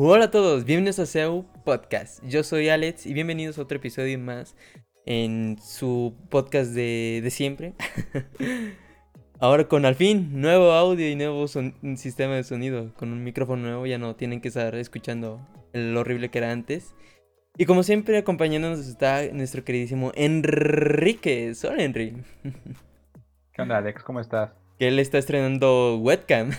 Hola a todos, bienvenidos a SEO Podcast. Yo soy Alex y bienvenidos a otro episodio más en su podcast de, de siempre. Ahora con al fin nuevo audio y nuevo sistema de sonido, con un micrófono nuevo, ya no tienen que estar escuchando lo horrible que era antes. Y como siempre acompañándonos está nuestro queridísimo Enrique. Hola Enrique. ¿Qué onda Alex? ¿Cómo estás? Que él está estrenando webcam.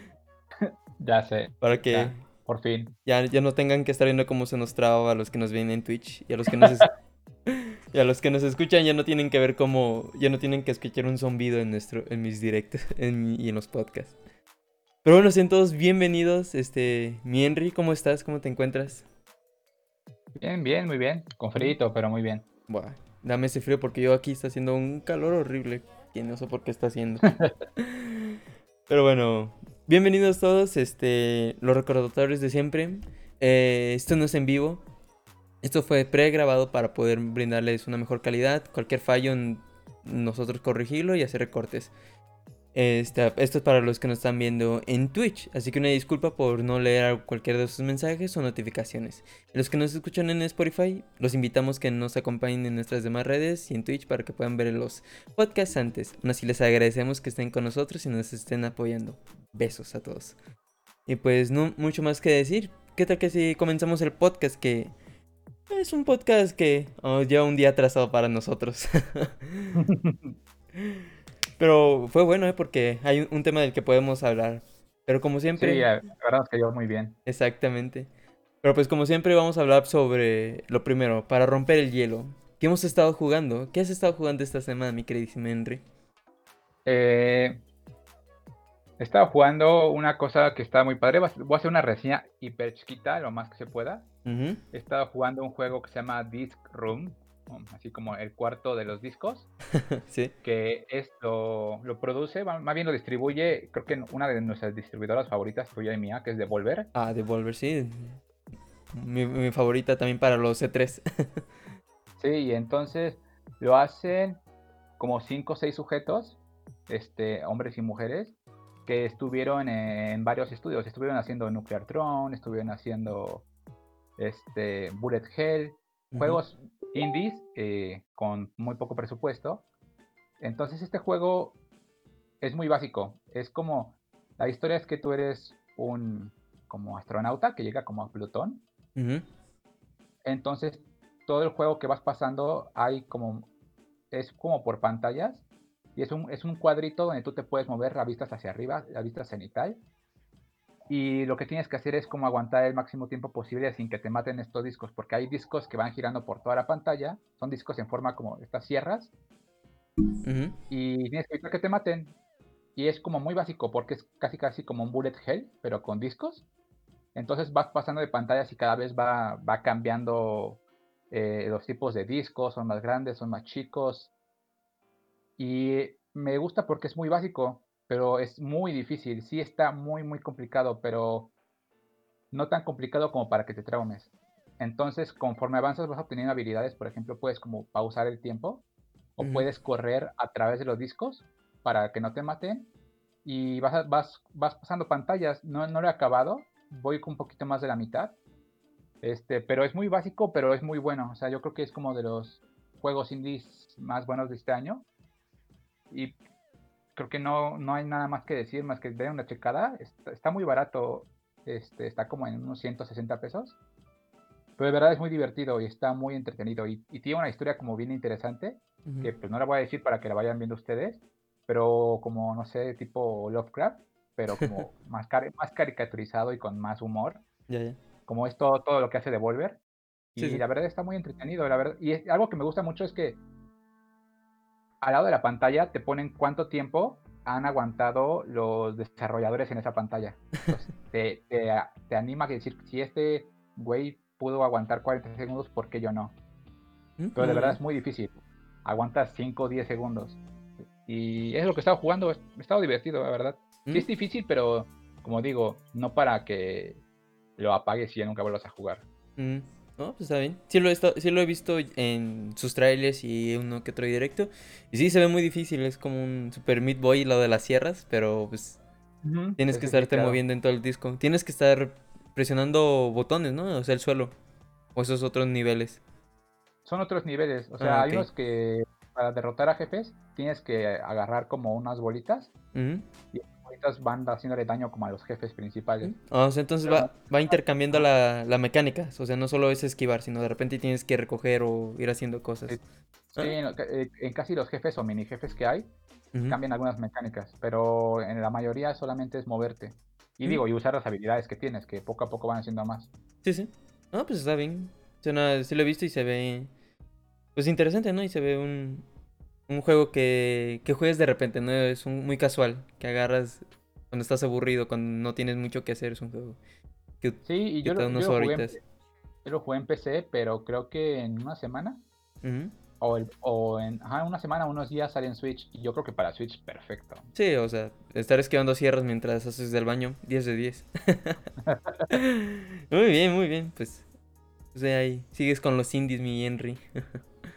ya sé. Para que... por fin. Ya, ya no tengan que estar viendo cómo se nos traba a los que nos ven en Twitch y a los que nos... Y a los que nos escuchan ya no tienen que ver cómo, ya no tienen que escuchar un zumbido en nuestro, en mis directos y en los podcasts. Pero bueno, sean todos bienvenidos. Este, mi Henry, ¿cómo estás? ¿Cómo te encuentras? Bien, bien, muy bien. Con frío, pero muy bien. Buah, dame ese frío porque yo aquí está haciendo un calor horrible. Que no sé por qué está haciendo. pero bueno, bienvenidos todos. Este, los recordatorios de siempre. Eh, esto no es en vivo. Esto fue pregrabado para poder brindarles una mejor calidad. Cualquier fallo, nosotros corregirlo y hacer recortes. Esto es para los que nos están viendo en Twitch, así que una disculpa por no leer cualquiera de sus mensajes o notificaciones. Los que nos escuchan en Spotify, los invitamos que nos acompañen en nuestras demás redes y en Twitch para que puedan ver los podcasts antes. Aún así les agradecemos que estén con nosotros y nos estén apoyando. Besos a todos. Y pues no mucho más que decir. ¿Qué tal que si comenzamos el podcast que es un podcast que oh, lleva un día atrasado para nosotros. Pero fue bueno, ¿eh? Porque hay un tema del que podemos hablar. Pero como siempre... Sí, la verdad que yo muy bien. Exactamente. Pero pues como siempre vamos a hablar sobre lo primero, para romper el hielo. ¿Qué hemos estado jugando? ¿Qué has estado jugando esta semana, mi queridísimo Henry? Eh, he estado jugando una cosa que está muy padre. Voy a hacer una reseña hiper chiquita, lo más que se pueda. He estado jugando un juego que se llama Disc Room, así como el cuarto de los discos. sí. Que esto lo produce, más bien lo distribuye, creo que una de nuestras distribuidoras favoritas, tuya y mía, que es Devolver. Ah, Devolver, sí. Mi, favorita también para los C3. sí, y entonces lo hacen como 5 o 6 sujetos, este, hombres y mujeres, que estuvieron en varios estudios. Estuvieron haciendo Nuclear Throne, estuvieron haciendo este, Bullet Hell, juegos indies eh, con muy poco presupuesto. Entonces este juego es muy básico. Es como, la historia es que tú eres un como astronauta que llega como a Plutón. Entonces todo el juego que vas pasando hay como, es como por pantallas. Y es un, es un cuadrito donde tú te puedes mover a vistas hacia arriba, a vista cenital y lo que tienes que hacer es como aguantar el máximo tiempo posible sin que te maten estos discos, porque hay discos que van girando por toda la pantalla, son discos en forma como estas sierras, y tienes que evitar que te maten. Y es como muy básico, porque es casi casi como un bullet hell, pero con discos. Entonces vas pasando de pantallas y cada vez va, va cambiando eh, los tipos de discos, son más grandes, son más chicos. Y me gusta porque es muy básico pero es muy difícil. Sí está muy, muy complicado, pero no tan complicado como para que te traumes. Entonces, conforme avanzas vas obteniendo habilidades, por ejemplo, puedes como pausar el tiempo o puedes correr a través de los discos para que no te maten y vas, vas, vas pasando pantallas. No, no lo he acabado, voy con un poquito más de la mitad. Este, pero es muy básico, pero es muy bueno. O sea, yo creo que es como de los juegos indies más buenos de este año. Y creo que no, no hay nada más que decir, más que ver una checada. Está, muy barato, este, está como en unos 160 pesos. Pero de verdad es muy divertido y está muy entretenido. Y, tiene una historia como bien interesante, que pues no la voy a decir para que la vayan viendo ustedes, pero como, no sé, tipo Lovecraft, pero como más, más caricaturizado y con más humor. Como es todo, todo lo que hace Devolver. Y la verdad está muy entretenido, la verdad. Y algo que me gusta mucho es que al lado de la pantalla te ponen cuánto tiempo han aguantado los desarrolladores en esa pantalla. te, anima a decir, si este güey pudo aguantar 40 segundos, ¿por qué yo no? Pero de verdad es muy difícil. Aguantas 5 o 10 segundos. Y es lo que he estado jugando. He estado divertido, la verdad. Sí es difícil, pero como digo, no para que lo apagues y ya nunca vuelvas a jugar. Mm. No, pues está bien. Sí lo, he sí lo he visto en sus trailers y uno que otro directo. Y sí, se ve muy difícil. Es como un Super Meat Boy lo de las sierras, pero pues tienes que estarte moviendo en todo el disco. Tienes que estar presionando botones, ¿no? O sea, el suelo. O esos otros niveles. Son otros niveles. O sea, Ah, hay ok. unos que para derrotar a jefes tienes que agarrar como unas bolitas y bolitas van haciéndole daño como a los jefes principales. Ah, entonces Pero va, va intercambiando la, la mecánica. O sea, no solo es esquivar, sino de repente tienes que recoger o ir haciendo cosas. Sí. Ah. En, eh, en casi los jefes o mini jefes que hay, cambian algunas mecánicas, pero en la mayoría solamente es moverte. Y digo, y usar las habilidades que tienes, que poco a poco van haciendo más. Sí, sí. Ah, pues está bien. Suena, sí lo he visto y se ve. Pues interesante, ¿no? Y se ve un, un juego que, que juegues de repente, ¿no? Es un, muy casual. Que agarras cuando estás aburrido, cuando no tienes mucho que hacer. Es un juego que Sí, y yo lo, yo unas lo jugué en, yo lo jugué en PC, pero creo que en una semana, o, el- o en ajá, una semana, unos días sale en Switch, y yo creo que para Switch perfecto. Sí, o sea, estar esquivando sierras mientras haces del baño, 10 de 10. muy bien, muy bien. Pues, sea, ahí sigues con los indies, mi Henry.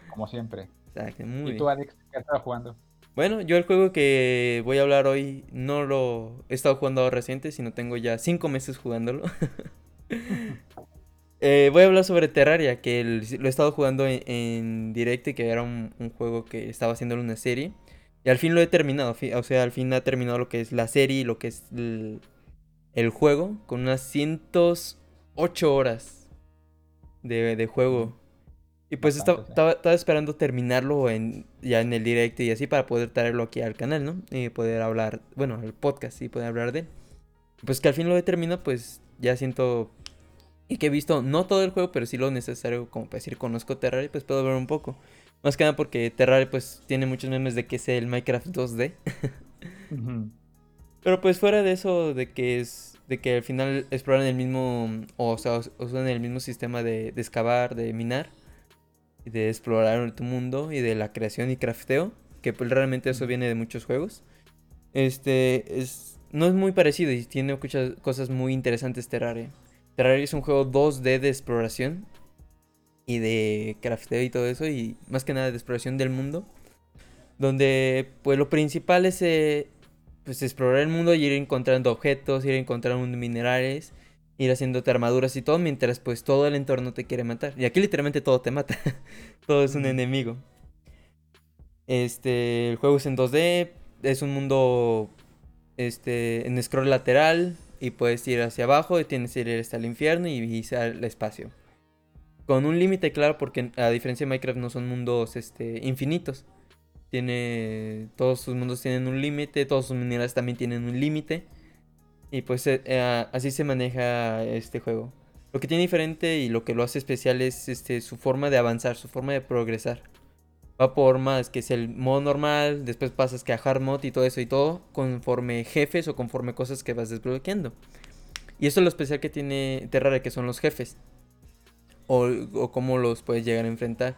Como siempre. Exacto, muy ¿Y tú, Alex, qué has estado jugando? Bueno, yo el juego que voy a hablar hoy no lo he estado jugando ahora reciente, sino tengo ya 5 meses jugándolo. Eh, voy a hablar sobre Terraria, que el- lo he estado jugando en, en directo y que era un, un juego que estaba haciendo una serie. Y al fin lo he terminado, fi- o sea, al fin ha terminado lo que es la serie y lo que es el, el juego, con unas 108 horas de, de juego. Y pues estaba, Bastante, estaba, estaba esperando terminarlo en, ya en el directo y así para poder traerlo aquí al canal, ¿no? Y poder hablar, bueno, al podcast y poder hablar de él. Pues que al fin lo he terminado, pues ya siento y que he visto no todo el juego, pero sí lo necesario como para decir conozco Terraria, pues puedo ver un poco. Más que nada porque Terraria pues tiene muchos memes de que es el Minecraft 2D. Ujú. Pero pues fuera de eso, de que es de que al final exploran el mismo, o sea, us- usan el mismo sistema de, de excavar, de minar, de explorar tu mundo y de la creación y crafteo, que pues realmente eso viene de muchos juegos. Este es no es muy parecido y tiene muchas cosas muy interesantes Terraria. Terraria es un juego 2D de exploración y de crafteo y todo eso y más que nada de exploración del mundo, donde pues lo principal es eh, pues explorar el mundo y ir encontrando objetos, ir encontrando minerales, ir haciéndote armaduras y todo, mientras pues todo el entorno te quiere matar. Y aquí literalmente todo te mata. todo es un enemigo. Este, el juego es en 2D, es un mundo este en scroll lateral y puedes ir hacia abajo y tienes que ir hasta el infierno y visitar el espacio. Con un límite claro porque a diferencia de Minecraft no son mundos este infinitos. Tiene. Todos sus mundos tienen un límite. Todos sus minerales también tienen un límite. Y pues eh, eh, así se maneja este juego. Lo que tiene diferente y lo que lo hace especial es este, su forma de avanzar, su forma de progresar. Va por más, que es el modo normal, después pasas que a hard mode y todo eso y todo, conforme jefes o conforme cosas que vas desbloqueando. Y eso es lo especial que tiene Terraria, que son los jefes. O, o cómo los puedes llegar a enfrentar.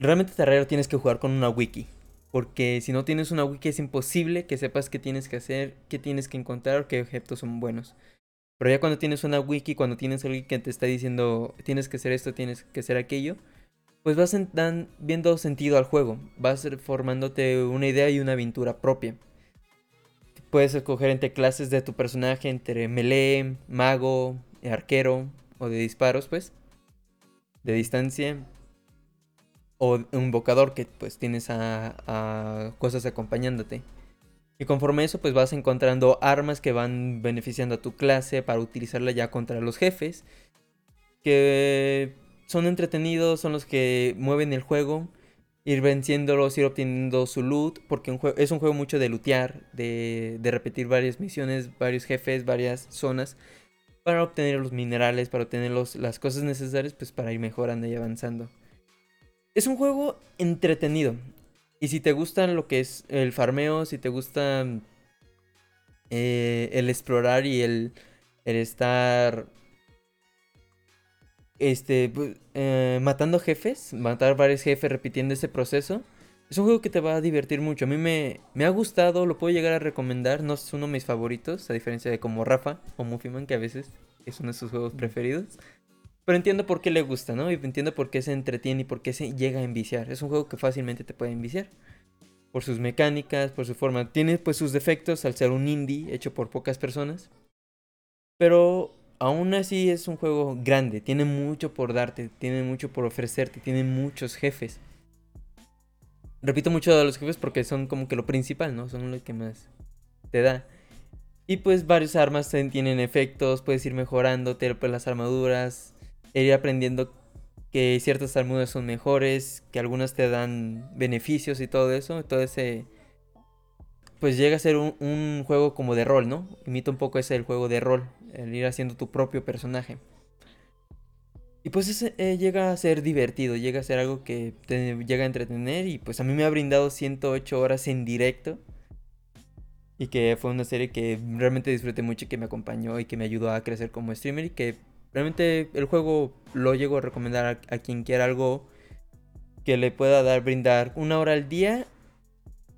Realmente Terraria tienes que jugar con una wiki. Porque si no tienes una wiki es imposible que sepas qué tienes que hacer, qué tienes que encontrar qué objetos son buenos. Pero ya cuando tienes una wiki, cuando tienes alguien que te está diciendo tienes que hacer esto, tienes que hacer aquello, pues vas viendo sentido al juego. Vas formándote una idea y una aventura propia. Puedes escoger entre clases de tu personaje, entre melee, mago, arquero o de disparos, pues. De distancia. O un invocador que pues tienes a, cosas acompañándote. Y conforme a eso pues vas encontrando armas que van beneficiando a tu clase para utilizarla ya contra los jefes. Que son entretenidos, son los que mueven el juego. Ir venciéndolos, ir obteniendo su loot. Porque es un juego mucho de lootear, de, de repetir varias misiones, varios jefes, varias zonas. Para obtener los minerales, para obtener los- las cosas necesarias pues para ir mejorando y avanzando. Es un juego entretenido. Y si te gustan lo que es el farmeo, si te gusta eh, el explorar y el, estar este eh, matando jefes, matar varios jefes repitiendo ese proceso, es un juego que te va a divertir mucho. A mí me, me ha gustado, lo puedo llegar a recomendar, no es uno de mis favoritos, a diferencia de como Rafa o Mufiman, que a veces es uno de sus juegos preferidos. Pero entiendo por qué le gusta, ¿no? Y entiendo por qué se entretiene y por qué se llega a enviciar. Es un juego que fácilmente te puede enviciar. Por sus mecánicas, por su forma. Tiene pues sus defectos al ser un indie hecho por pocas personas. Pero aún así es un juego grande, tiene mucho por darte, tiene mucho por ofrecerte, tiene muchos jefes. Repito mucho de los jefes porque son como que lo principal, ¿no? Son lo que más te da. Y pues varias armas tienen efectos, puedes ir mejorándote pues, las armaduras, ir aprendiendo que ciertas armaduras son mejores, que algunas te dan beneficios y todo eso. Todo ese... Pues llega a ser un, juego como de rol, ¿no? Imita un poco ese el juego de rol, el ir haciendo tu propio personaje. Y pues eh, llega a ser divertido, llega a ser algo que te llega a entretener y pues a mí me ha brindado 108 horas en directo. Y que fue una serie que realmente disfruté mucho y que me acompañó y que me ayudó a crecer como streamer y que realmente el juego lo llego a recomendar a, quien quiera algo que le pueda dar, brindar una hora al día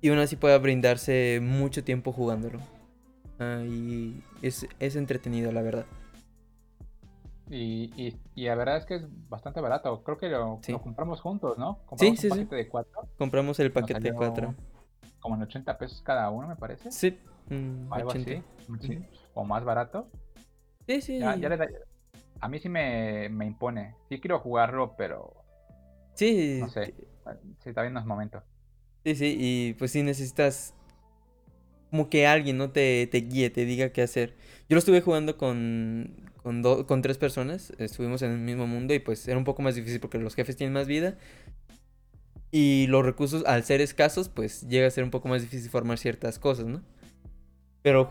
y aún así pueda brindarse mucho tiempo jugándolo. Ah, y es, es, entretenido, la verdad. Y, y, y, la verdad es que es bastante barato. Creo que lo, compramos juntos, ¿no? Compramos sí, un paquete de cuatro. Compramos el paquete de cuatro. Como en 80 pesos cada uno, me parece. Sí. Mm, Algo así. O más barato. Sí, sí. Ya, ya le da, a mí sí me, impone. Sí quiero jugarlo, pero. Sí. No sé. Sí, está bien los momentos. Sí, sí, y pues sí necesitas como que alguien no te, te guíe, te diga qué hacer. Yo lo estuve jugando con, con, con tres personas, estuvimos en el mismo mundo y pues era un poco más difícil porque los jefes tienen más vida. Y los recursos, al ser escasos, pues llega a ser un poco más difícil formar ciertas cosas, ¿no? Pero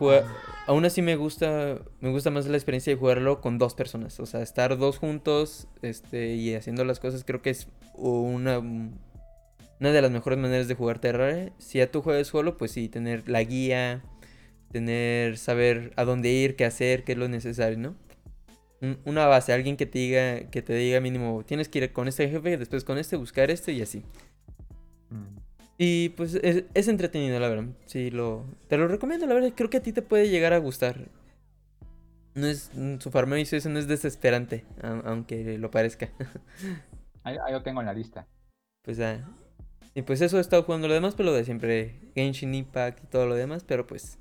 aún así me gusta, me gusta más la experiencia de jugarlo con dos personas. O sea, estar dos juntos este, y haciendo las cosas creo que es una, una de las mejores maneras de jugar Terraria. Si ya tú juegas solo, pues sí, tener la guía, tener, saber a dónde ir, qué hacer, qué es lo necesario, ¿no? Una base, alguien que te diga, que te diga mínimo, tienes que ir con este jefe, después con este, buscar este y así. Mm. Y pues es, entretenido, la verdad. Sí, lo, te lo recomiendo, la verdad. Creo que a ti te puede llegar a gustar. No es, su farmeo eso no es desesperante, aunque lo parezca. ahí, lo tengo en la lista. Pues ah, y pues eso he estado jugando lo demás, pero lo de siempre. Genshin Impact y todo lo demás, pero pues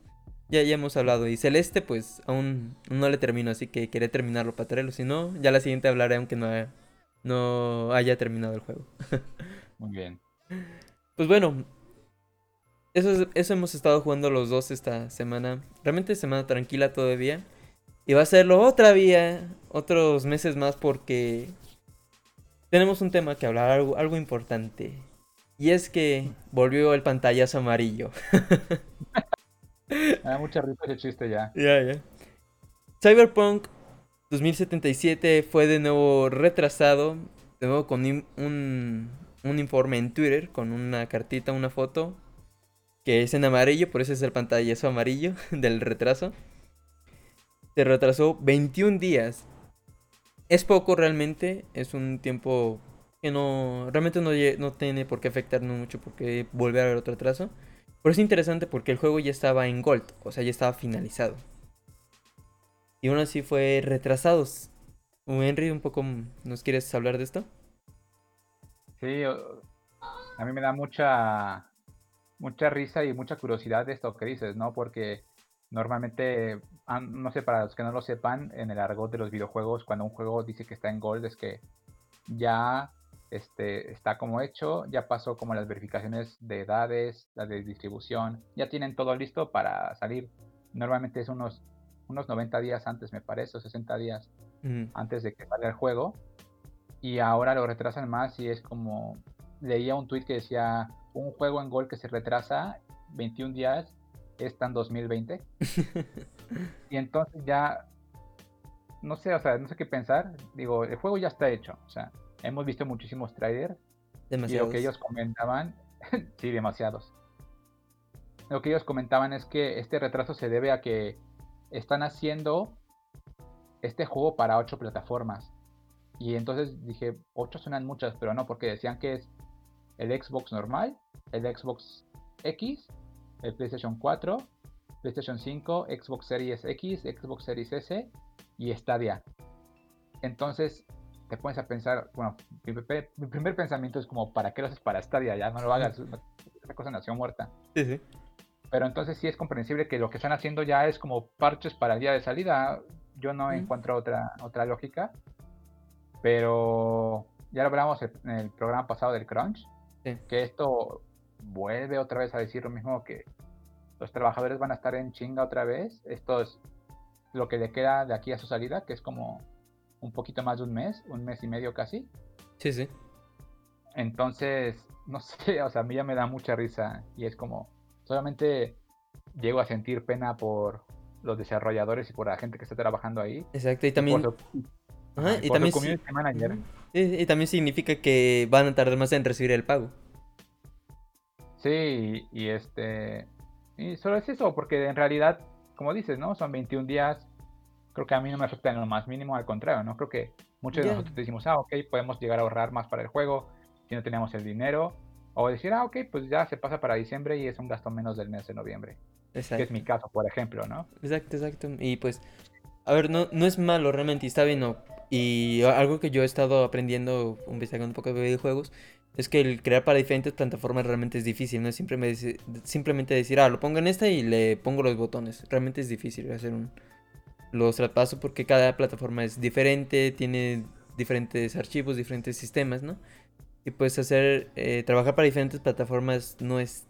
ya, ya hemos hablado. Y Celeste, pues aún no le termino, así que quería terminarlo para traerlo. Si no, ya la siguiente hablaré aunque no no haya terminado el juego. Muy bien. Pues bueno, eso, eso hemos estado jugando los dos esta semana. Realmente semana tranquila todavía. Y va a serlo otra vía, otros meses más porque tenemos un tema que hablar, algo, algo importante. Y es que volvió el pantallazo amarillo. Me da mucha risa ese chiste ya. Ya, ya. Cyberpunk 2077 fue de nuevo retrasado. De nuevo con un, un informe en Twitter con una cartita, una foto, que es en amarillo, por eso es el pantallazo amarillo del retraso. Se retrasó 21 días. Es poco realmente, es un tiempo que no, realmente no, no tiene por qué afectarnos mucho porque volver a haber otro retraso. Pero es interesante porque el juego ya estaba en Gold, o sea, ya estaba finalizado. Y aún así fue retrasados. Henry, un poco, ¿nos quieres hablar de esto? Sí, a mí me da mucha, mucha risa y mucha curiosidad de esto que dices, ¿no? Porque normalmente, no sé, para los que no lo sepan, en el argot de los videojuegos, cuando un juego dice que está en Gold, es que ya este, está como hecho, ya pasó como las verificaciones de edades, las de distribución, ya tienen todo listo para salir. Normalmente es unos, unos 90 días antes, me parece, o 60 días antes de que salga el juego y ahora lo retrasan más y es como leía un tweet que decía un juego en gol que se retrasa 21 días está en 2020 y entonces ya no sé, o sea, no sé qué pensar. Digo, el juego ya está hecho. O sea, hemos visto muchísimos trailers. Y lo que ellos comentaban, sí, demasiados. Lo que ellos comentaban es que este retraso se debe a que están haciendo este juego para ocho plataformas. Y entonces dije, ocho suenan muchas, pero no, porque decían que es el Xbox normal, el Xbox X, el PlayStation 4, PlayStation 5, Xbox Series X, Xbox Series S y Stadia. Entonces te pones a pensar, bueno, mi, primer pensamiento es como, ¿para qué lo haces para Stadia? Ya no lo hagas, esa cosa nació muerta. Sí, sí. Pero entonces sí es comprensible que lo que están haciendo ya es como parches para el día de salida. Yo no encuentro otra, otra lógica. Pero ya lo hablamos en el programa pasado del crunch. Que esto vuelve otra vez a decir lo mismo que los trabajadores van a estar en chinga otra vez. Esto es lo que le queda de aquí a su salida, que es como un poquito más de un mes, un mes y medio casi. Sí, sí. Entonces, no sé, o sea, a mí ya me da mucha risa y es como, solamente llego a sentir pena por los desarrolladores y por la gente que está trabajando ahí. Exacto, y también... y, también y, también significa que van a tardar más en recibir el pago. Sí, y este... Y solo es eso, porque en realidad, como dices, ¿no? Son 21 días. Creo que a mí no me afecta en lo más mínimo, al contrario, ¿no? Creo que muchos de nosotros decimos, ah, ok, podemos llegar a ahorrar más para el juego si no teníamos el dinero. O decir, ah, ok, pues ya se pasa para diciembre y es un gasto menos del mes de noviembre. Exacto. Que es mi caso, por ejemplo, ¿no? Exacto, exacto. Y pues, a ver, no, no es malo realmente, está bien. Y algo que yo he estado aprendiendo, investigando un poco de videojuegos, es que el crear para diferentes plataformas realmente es difícil. No es simplemente, simplemente decir, ah, lo pongo en esta y le pongo los botones. Realmente es difícil hacer un, los traspasos porque cada plataforma es diferente, tiene diferentes archivos, diferentes sistemas, ¿no? Y pues hacer, eh, trabajar para diferentes plataformas no es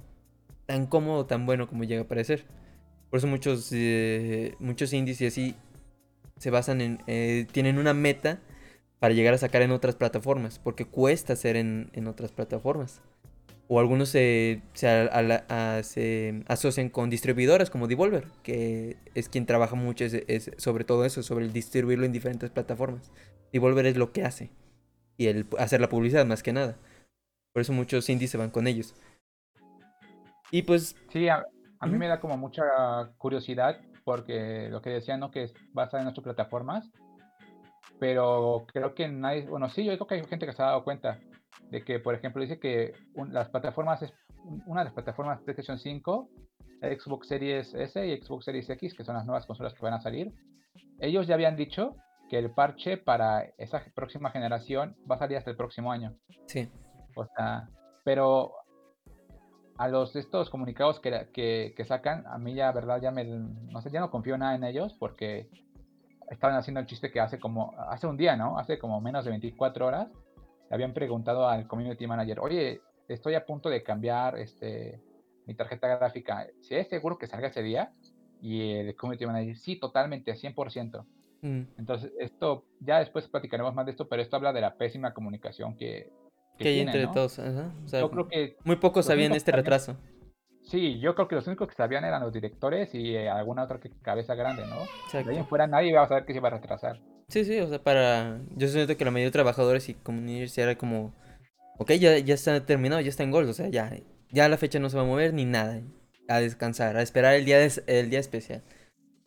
tan cómodo, tan bueno como llega a parecer. Por eso muchos, eh, muchos indies y así se basan en, eh, tienen una meta para llegar a sacar en otras plataformas, porque cuesta hacer en, en otras plataformas. O algunos se, se, asocian con distribuidoras como Devolver, que es quien trabaja mucho es, sobre todo eso, sobre el distribuirlo en diferentes plataformas. Devolver es lo que hace. Y el hacer la publicidad más que nada. Por eso muchos indies se van con ellos. Y pues... Sí, a, mí me da como mucha curiosidad porque lo que decían, ¿no? Que es basada en ocho plataformas. Pero creo que nadie... Bueno, sí, yo creo que hay gente que se ha dado cuenta de que, por ejemplo, dice que las plataformas, es, una de las plataformas PlayStation 5, Xbox Series S y Xbox Series X, que son las nuevas consolas que van a salir, ellos ya habían dicho que el parche para esa próxima generación va a salir hasta el próximo año. Sí. O sea, pero a los estos comunicados que, que, que, sacan, a mí ya, verdad, ya me, no sé, ya no confío nada en ellos porque estaban haciendo el chiste que hace como, hace un día, ¿no? Hace como menos de 24 horas, habían preguntado al community manager, oye, estoy a punto de cambiar este, mi tarjeta gráfica, ¿si es seguro que salga ese día? Y el community manager, sí, totalmente, 100%. Mm. Entonces, esto, ya después platicaremos más de esto, pero esto habla de la pésima comunicación que... Que, hay entre todos. yo creo que... Muy pocos sabían este retraso. Sí, yo creo que los únicos que sabían eran los directores y eh, alguna otra que cabeza grande, ¿no? De ahí fuera nadie iba a saber que se iba a retrasar. Sí, sí, o sea, para... Yo siento que la mayoría de trabajadores y comunidades era como... Ok, ya, ya está terminado, ya está en gol, o sea, ya, ya la fecha no se va a mover ni nada. A descansar, a esperar el día, el día especial.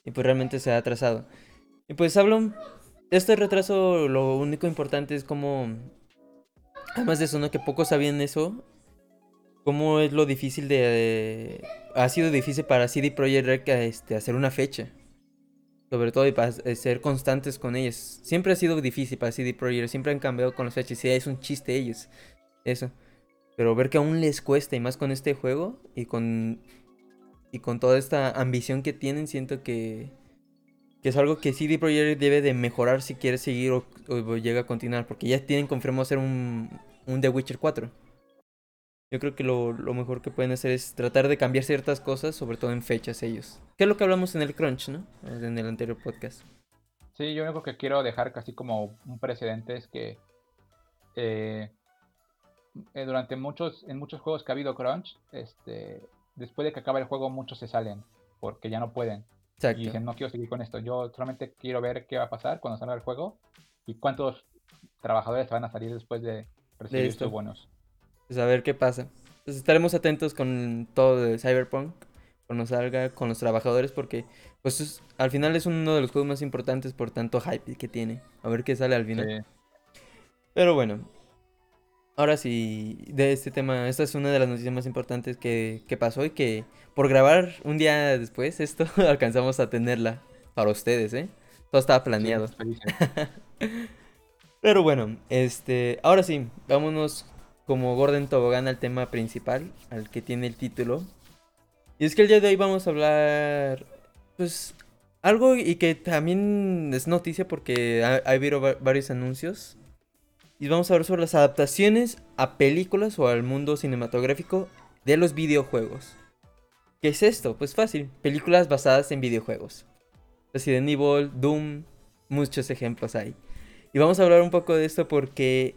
Y pues realmente se ha atrasado. Y pues hablo... Este retraso, lo único importante es como... Además de eso, ¿no? Que pocos sabían eso. Cómo es lo difícil de... ha sido difícil para CD Projekt Red este, hacer una fecha sobre todo y para ser constantes con ellos. Siempre ha sido difícil para CD Projekt, siempre han cambiado con los fechas y es un chiste ellos. Eso. Pero ver que aún les cuesta y más con este juego y con y con toda esta ambición que tienen, siento que, que es algo que CD Projekt debe de mejorar si quiere seguir o, llega a continuar, porque ya tienen confirmado hacer un, The Witcher 4. Yo creo que lo, mejor que pueden hacer es tratar de cambiar ciertas cosas, sobre todo en fechas ellos. Que es lo que hablamos en el Crunch, ¿no? En el anterior podcast. Sí, yo lo único que quiero dejar casi como un precedente es que eh, eh, durante muchos, en muchos juegos que ha habido Crunch, este, después de que acaba el juego muchos se salen porque ya no pueden. Exacto. Y dicen, no quiero seguir con esto, yo solamente quiero ver qué va a pasar cuando salga el juego y cuántos trabajadores van a salir después de recibir estos buenos. Pues a ver qué pasa. Pues estaremos atentos con todo de Cyberpunk cuando salga con los trabajadores porque pues al final es uno de los juegos más importantes por tanto hype que tiene. A ver qué sale al final. Pero bueno, ahora sí, de este tema, esta es una de las noticias más importantes que, que pasó y que por grabar un día después esto alcanzamos a tenerla para ustedes, ¿eh? Todo estaba planeado. Pero bueno, este, ahora sí, vámonos como Gordon Tobogán al tema principal, al que tiene el título. Y es que el día de hoy vamos a hablar, pues, algo y que también es noticia porque ha, habido varios anuncios. Y vamos a hablar sobre las adaptaciones a películas o al mundo cinematográfico de los videojuegos. ¿Qué es esto? Pues fácil, películas basadas en videojuegos. Resident Evil, Doom, muchos ejemplos hay. Y vamos a hablar un poco de esto porque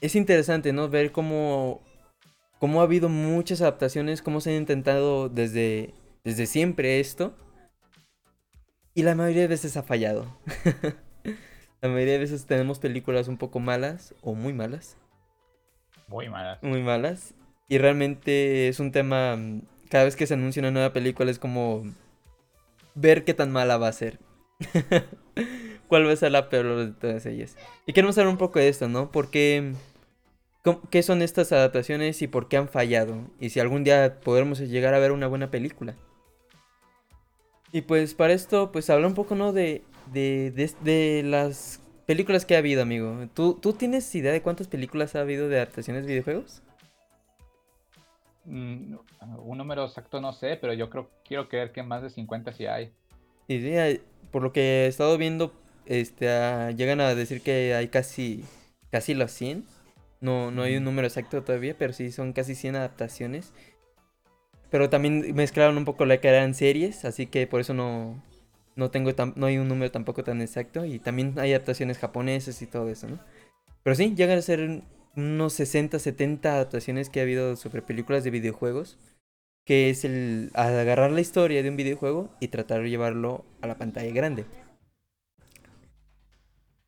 es interesante, ¿no? Ver cómo, cómo ha habido muchas adaptaciones, cómo se ha intentado desde, desde siempre esto. Y la mayoría de veces ha fallado. la mayoría de veces tenemos películas un poco malas o muy malas. Muy malas. Muy malas. Y realmente es un tema, cada vez que se anuncia una nueva película es como ver qué tan mala va a ser. cuál va a ser la peor de todas ellas. Y queremos hablar un poco de esto, ¿no? Porque qué son estas adaptaciones y por qué han fallado. Y si algún día podremos llegar a ver una buena película. Y pues para esto, pues habla un poco, ¿no? De, de, de, las películas que ha habido, amigo. ¿Tú, ¿Tú tienes idea de cuántas películas ha habido de adaptaciones de videojuegos? Mm, un número exacto no sé, pero yo creo quiero creer que más de 50 sí hay. Y sí, por lo que he estado viendo, este, ah, llegan a decir que hay casi, casi los 100. No, no hay un número exacto todavía, pero sí son casi 100 adaptaciones. Pero también mezclaron un poco la que eran series, así que por eso no, no tengo no hay un número tampoco tan exacto. Y también hay adaptaciones japonesas y todo eso, ¿no? Pero sí, llegan a ser unos 60, 70 adaptaciones que ha habido sobre películas de videojuegos. Que es el agarrar la historia de un videojuego y tratar de llevarlo a la pantalla grande.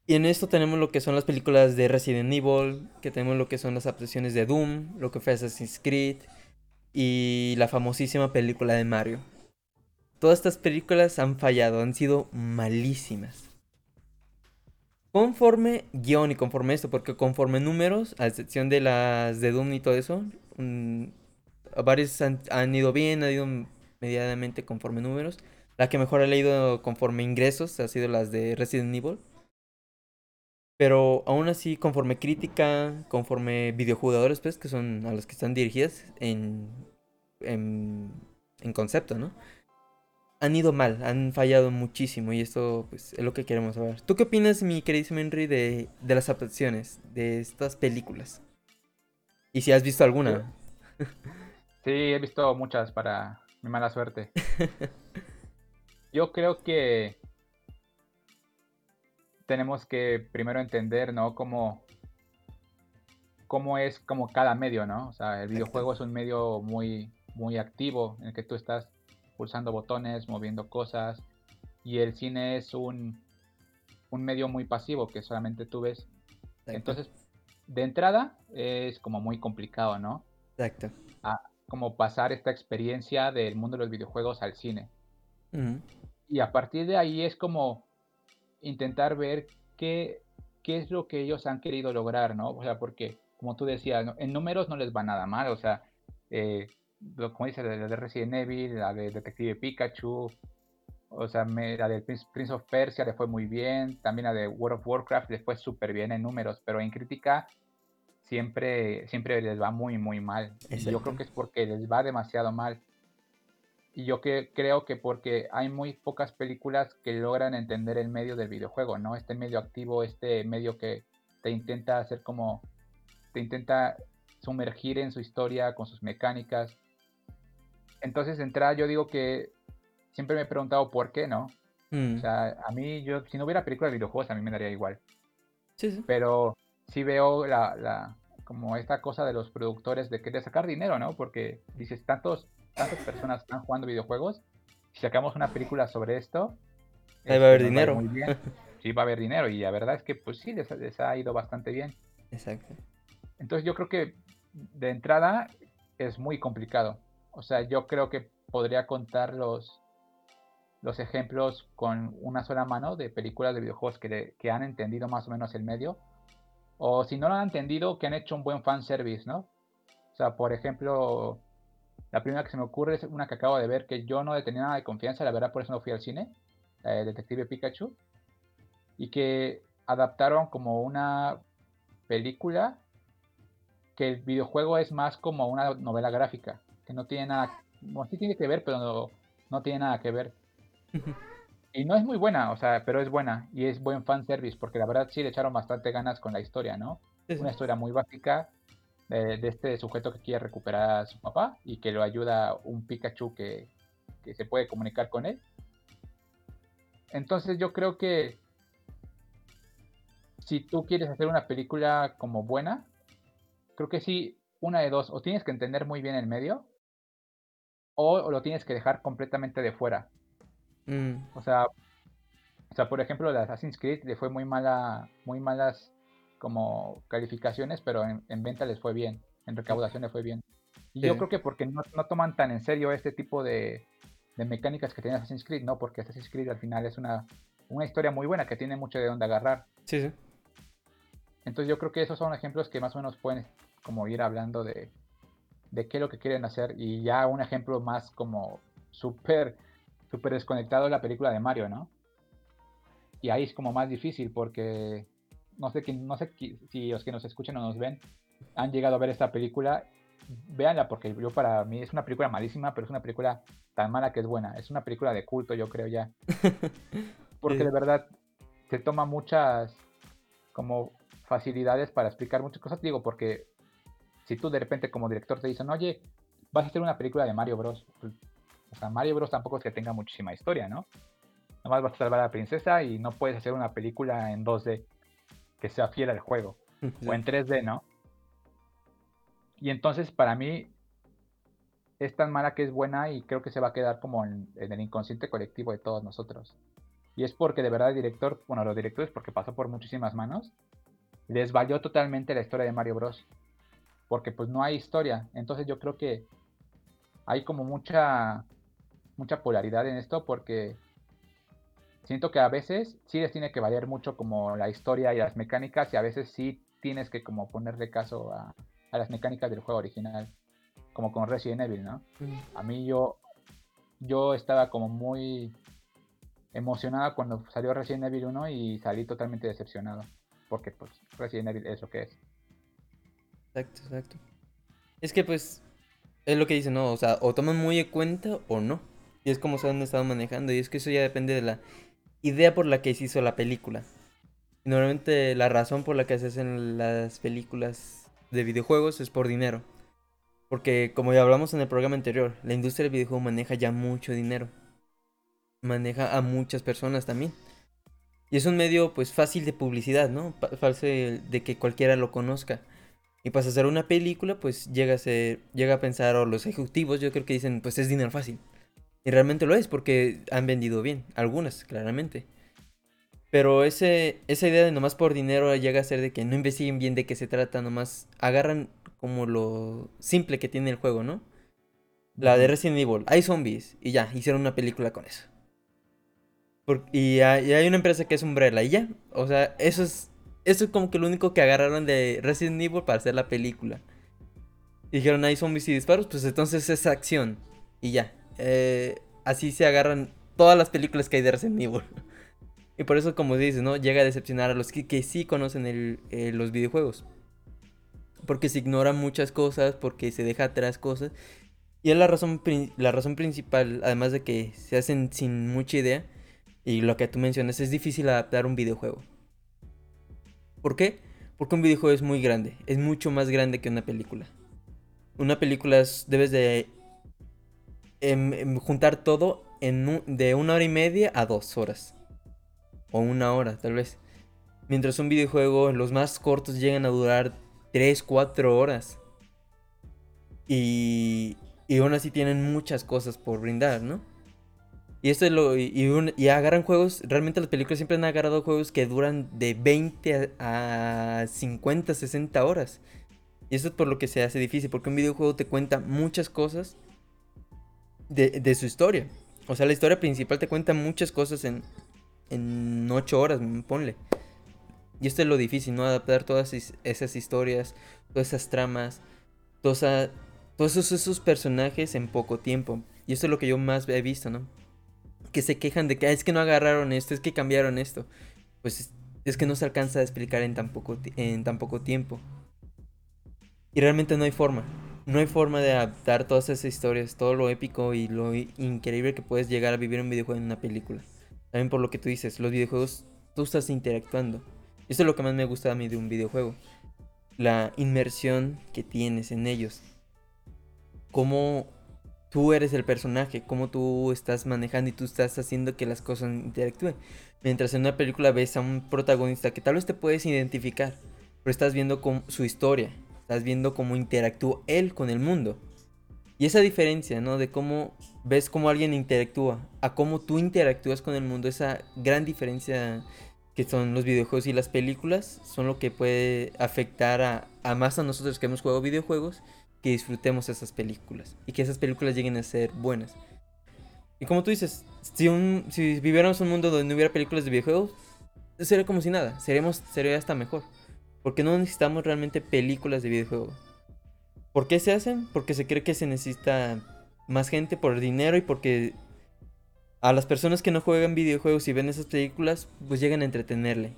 Y en esto tenemos lo que son las películas de Resident Evil, que tenemos lo que son las adaptaciones de Doom, lo que fue Assassin's Creed y la famosísima película de Mario. Todas estas películas han fallado, han sido malísimas. Conforme guion y conforme esto, porque conforme números, a excepción de las de Doom y todo eso, varios han, han, ido bien, han ido medianamente conforme números. La que mejor ha leído conforme ingresos ha sido las de Resident Evil. Pero aún así, conforme crítica, conforme videojugadores, pues, que son a los que están dirigidas en, en, concepto, ¿no? Han ido mal, han fallado muchísimo y esto pues, es lo que queremos saber. ¿Tú qué opinas, mi queridísimo Henry, de, de las adaptaciones de estas películas? Y si has visto alguna. Sí, he visto muchas para mi mala suerte. Yo creo que tenemos que primero entender, ¿no? Cómo, cómo es como cada medio, ¿no? O sea, el videojuego es un medio muy, muy activo en el que tú estás pulsando botones, moviendo cosas, y el cine es un, un medio muy pasivo que solamente tú ves. Entonces, de entrada es como muy complicado, ¿no? Exacto. como pasar esta experiencia del mundo de los videojuegos al cine. Y a partir de ahí es como intentar ver qué, qué es lo que ellos han querido lograr, ¿no? O sea, porque, como tú decías, en números no les va nada mal, o sea, eh, como dice la de Resident Evil, la de Detective Pikachu, o sea, la de Prince of Persia le fue muy bien, también la de World of Warcraft le fue súper bien en números, pero en crítica siempre, siempre les va muy, muy mal. yo creo que es porque les va demasiado mal. Y yo que, creo que porque hay muy pocas películas que logran entender el medio del videojuego, ¿no? Este medio activo, este medio que te intenta hacer como, te intenta sumergir en su historia con sus mecánicas. Entonces, de entrada, yo digo que siempre me he preguntado por qué, ¿no? Mm. O sea, a mí, yo, si no hubiera películas de videojuegos, a mí me daría igual. Sí, sí. Pero sí veo la, la, como esta cosa de los productores de querer sacar dinero, ¿no? Porque dices, tantos tantas personas están jugando videojuegos, si sacamos una película sobre esto, ahí va a haber este, dinero. Sí, va a haber dinero y la verdad es que pues sí, les, ha ido bastante bien. Exacto. Entonces yo creo que de entrada es muy complicado. O sea, yo creo que podría contar los, los ejemplos con una sola mano de películas de videojuegos que, que han entendido más o menos el medio. O si no lo han entendido, que han hecho un buen fan service, ¿no? O sea, por ejemplo, la primera que se me ocurre es una que acabo de ver que yo no tenía nada de confianza, la verdad por eso no fui al cine, Detective Pikachu, y que adaptaron como una película que el videojuego es más como una novela gráfica, que no tiene nada, bueno, sí tiene que ver, pero no, tiene nada que ver. Y no es muy buena, o sea, pero es buena y es buen fanservice porque la verdad sí le echaron bastante ganas con la historia, ¿no? Es Una historia muy básica de, este sujeto que quiere recuperar a su papá y que lo ayuda un Pikachu que, que se puede comunicar con él. Entonces yo creo que si tú quieres hacer una película como buena, creo que sí, una de dos, o tienes que entender muy bien el medio, o, lo tienes que dejar completamente de fuera. Mm. O sea, o sea, por ejemplo, de Assassin's Creed le fue muy mala, muy malas como calificaciones, pero en, venta les fue bien, en recaudación les fue bien. Y yo creo que porque no, toman tan en serio este tipo de, mecánicas que tiene Assassin's Creed, ¿no? Porque Assassin's Creed al final es una, una historia muy buena que tiene mucho de dónde agarrar. Sí, sí. Entonces yo creo que esos son ejemplos que más o menos pueden como ir hablando de, de qué es lo que quieren hacer. Y ya un ejemplo más como súper, súper desconectado de la película de Mario, ¿no? Y ahí es como más difícil porque no sé, no sé si los que nos escuchan o nos ven han llegado a ver esta película. Véanla porque yo para mí es una película malísima, pero es una película tan mala que es buena. Es una película de culto, yo creo ya. Porque de verdad se toma muchas como facilidades para explicar muchas cosas. Digo, porque si tú de repente como director te dicen, oye, vas a hacer una película de Mario Bros. Pues, o sea, Mario Bros tampoco es que tenga muchísima historia, ¿no? Nomás vas a salvar a la princesa y no puedes hacer una película en 2D que sea fiel al juego. O en 3D, ¿no? Y entonces para mí es tan mala que es buena y creo que se va a quedar como en, el inconsciente colectivo de todos nosotros. Y es porque de verdad el director, bueno, los directores, porque pasó por muchísimas manos, les valió totalmente la historia de Mario Bros. Porque pues no hay historia. Entonces yo creo que hay como mucha, mucha polaridad en esto porque siento que a veces sí les tiene que valer mucho como la historia y las mecánicas y a veces sí tienes que como ponerle caso a, las mecánicas del juego original, como con Resident Evil, ¿no? A mí yo, yo estaba como muy emocionada cuando salió Resident Evil 1 y salí totalmente decepcionado, porque pues Resident Evil es lo que es. Exacto, exacto. Es que pues es lo que dicen, ¿no? O sea, o toman muy en cuenta o no. Y es como se han estado manejando. Y es que eso ya depende de la idea por la que se hizo la película. Normalmente la razón por la que se hacen las películas de videojuegos es por dinero. Porque como ya hablamos en el programa anterior, la industria del videojuego maneja ya mucho dinero. Maneja a muchas personas también. Y es un medio pues fácil de publicidad, ¿no? Fácil de que cualquiera lo conozca. Y para hacer una película pues llega a ser, llega a pensar, o los ejecutivos yo creo que dicen pues es dinero fácil. Y realmente lo es porque han vendido bien, algunas, claramente. Pero ese, esa idea de nomás por dinero llega a ser de que no investiguen bien de qué se trata, nomás agarran como lo simple que tiene el juego, ¿no? La de Resident Evil, hay zombies y ya, hicieron una película con eso. y, hay, hay, una empresa que es Umbrella y ya, o sea, eso es, eso es como que lo único que agarraron de Resident Evil para hacer la película. Dijeron, hay zombies y disparos, pues entonces es acción y ya. Eh, así se agarran todas las películas que hay de Resident Evil. y por eso, como dices, ¿no? Llega a decepcionar a los que, sí conocen eh, los videojuegos. Porque se ignoran muchas cosas, porque se deja atrás cosas. Y es la razón, la razón principal, además de que se hacen sin mucha idea. Y lo que tú mencionas, es difícil adaptar un videojuego. ¿Por qué? Porque un videojuego es muy grande, es mucho más grande que una película. Una película debes de juntar todo en de una hora y media a dos horas. O una hora, tal vez. Mientras un videojuego, los más cortos llegan a durar 3, 4 horas. Y, y aún así tienen muchas cosas por brindar, ¿no? Y esto es lo. Y, agarran juegos. Realmente las películas siempre han agarrado juegos que duran de 20 a, a 50, 60 horas. Y eso es por lo que se hace difícil. Porque un videojuego te cuenta muchas cosas de, su historia. O sea, la historia principal te cuenta muchas cosas en, en ocho horas, ponle. Y esto es lo difícil, ¿no? Adaptar todas esas historias, todas esas tramas, todos, todos esos, personajes en poco tiempo. Y esto es lo que yo más he visto, ¿no? Que se quejan de que es que no agarraron esto, es que cambiaron esto. Pues es, que no se alcanza a explicar en tan poco, en tan poco tiempo. Y realmente no hay forma no hay forma de adaptar todas esas historias, todo lo épico y lo increíble que puedes llegar a vivir un videojuego en una película. También por lo que tú dices, los videojuegos, tú estás interactuando. Eso es lo que más me gusta a mí de un videojuego. La inmersión que tienes en ellos. Cómo tú eres el personaje, cómo tú estás manejando y tú estás haciendo que las cosas interactúen. Mientras en una película ves a un protagonista que tal vez te puedes identificar, pero estás viendo su historia, estás viendo cómo interactúa él con el mundo. Y esa diferencia, ¿no? De cómo ves cómo alguien interactúa a cómo tú interactúas con el mundo, esa gran diferencia que son los videojuegos y las películas, son lo que puede afectar a, a más a nosotros que hemos jugado videojuegos, que disfrutemos esas películas y que esas películas lleguen a ser buenas. Y como tú dices, si, un, si viviéramos un mundo donde no hubiera películas de videojuegos, sería como si nada, seríamos, sería hasta mejor. Porque no necesitamos realmente películas de videojuegos. ¿Por qué se hacen? Porque se cree que se necesita más gente por dinero y porque a las personas que no juegan videojuegos y ven esas películas, pues llegan a entretenerle.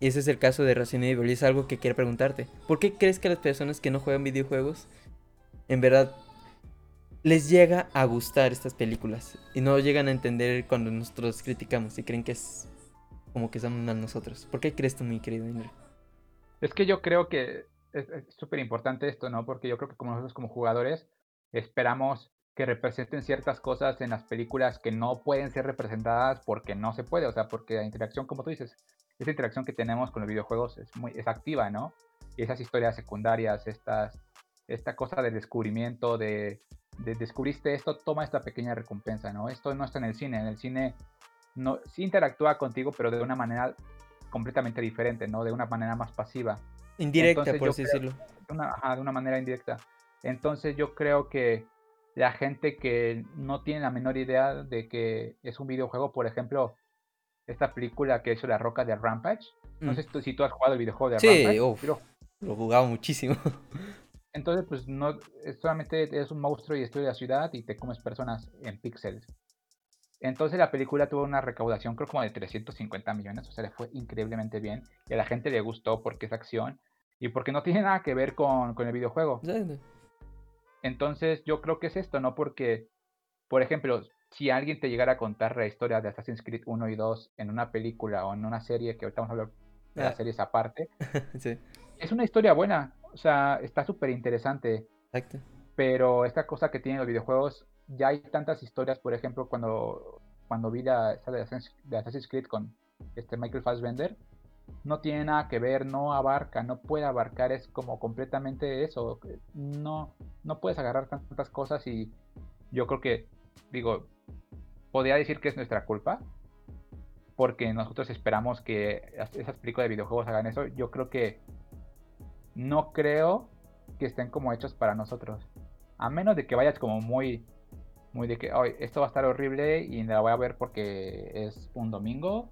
Y ese es el caso de Resident Evil y es algo que quiero preguntarte. ¿Por qué crees que las personas que no juegan videojuegos, en verdad, les llega a gustar estas películas? Y no llegan a entender cuando nosotros criticamos y creen que es como que son a nosotros. ¿Por qué crees tú, mi querido Henry? Es que yo creo que es súper importante esto, ¿no? Porque yo creo que como nosotros como jugadores esperamos que representen ciertas cosas en las películas que no pueden ser representadas porque no se puede, o sea, porque la interacción, como tú dices, esa interacción que tenemos con los videojuegos es muy es activa, ¿no? Y esas historias secundarias, estas, esta cosa de descubrimiento, de, de descubriste esto, toma esta pequeña recompensa, ¿no? Esto no está en el cine, en el cine no, sí interactúa contigo, pero de una manera completamente diferente, ¿no? De una manera más pasiva. Indirecta, por así decirlo. De una, de una manera indirecta. Entonces yo creo que la gente que no tiene la menor idea de que es un videojuego, por ejemplo, esta película que hizo La Roca de Rampage. No mm. sé si tú has jugado el videojuego de Rampage. Sí, lo he jugado muchísimo. Entonces, pues no, solamente es un monstruo y destruye la ciudad y te comes personas en píxeles. Entonces la película tuvo una recaudación creo como de 350 millones, o sea, le fue increíblemente bien y a la gente le gustó porque es acción y porque no tiene nada que ver con, con el videojuego. Entonces yo creo que es esto, ¿no? Porque, por ejemplo, si alguien te llegara a contar la historia de Assassin's Creed 1 y 2 en una película o en una serie, que ahorita vamos a hablar de las ah. series aparte, es una historia buena, o sea, está súper interesante. Exacto. Pero esta cosa que tienen los videojuegos, ya hay tantas historias, por ejemplo, cuando, cuando vi la de Assassin's, Creed con este Michael Fassbender, no tiene nada que ver, no abarca, no puede abarcar, es como completamente eso. No, no puedes agarrar tantas cosas y yo creo que, digo, podría decir que es nuestra culpa, porque nosotros esperamos que esas películas de videojuegos hagan eso. Yo creo que no creo que estén como hechos para nosotros. A menos de que vayas como muy, muy de que, hoy esto va a estar horrible y la voy a ver porque es un domingo